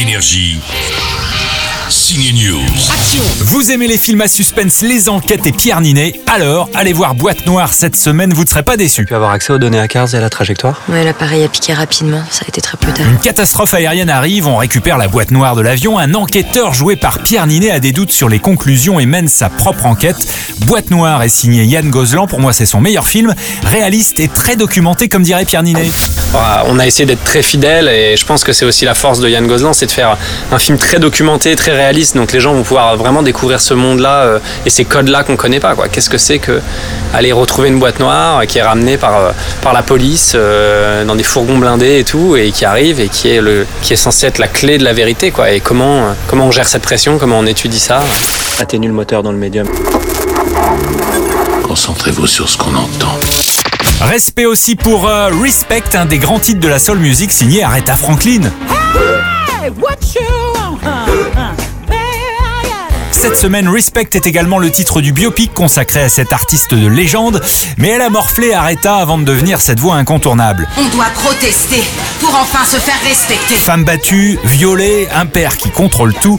Énergie. Signe News. Vous aimez les films à suspense, les enquêtes et Pierre Ninet Alors, allez voir Boîte Noire cette semaine, vous ne serez pas déçus. pu avoir accès aux données à Cars et à la trajectoire Ouais, l'appareil a piqué rapidement, ça a été très brutal. Une catastrophe aérienne arrive, on récupère la boîte noire de l'avion. Un enquêteur joué par Pierre Ninet a des doutes sur les conclusions et mène sa propre enquête. Boîte noire est signé Yann Gozlan, pour moi c'est son meilleur film. Réaliste et très documenté, comme dirait Pierre Ninet. On a essayé d'être très fidèle et je pense que c'est aussi la force de Yann Gozlan, c'est de faire un film très documenté, très réaliste. Donc les gens vont pouvoir vraiment découvrir ce monde-là euh, et ces codes-là qu'on connaît pas. quoi. Qu'est-ce que c'est que aller retrouver une boîte noire qui est ramenée par, euh, par la police euh, dans des fourgons blindés et tout et qui arrive et qui est, le, qui est censé être la clé de la vérité. quoi. Et comment, comment on gère cette pression, comment on étudie ça? Atténue le moteur dans le médium. Concentrez-vous sur ce qu'on entend. Respect aussi pour euh, Respect, un des grands titres de la soul music signé Aretha Franklin. Cette semaine, Respect est également le titre du biopic consacré à cette artiste de légende, mais elle a morflé Aretha avant de devenir cette voix incontournable. On doit protester pour enfin se faire respecter. Femme battue, violée, un père qui contrôle tout.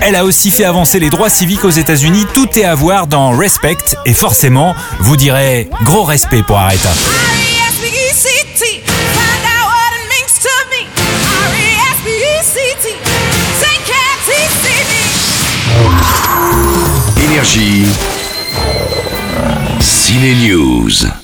Elle a aussi fait avancer les droits civiques aux États-Unis. Tout est à voir dans Respect et forcément, vous direz gros respect pour Aretha. R-E-S-P-E-C-T. Find out what it means to me. R-E-S-P-E-C-T. Take care, T-C-B. Énergie. Ciné News.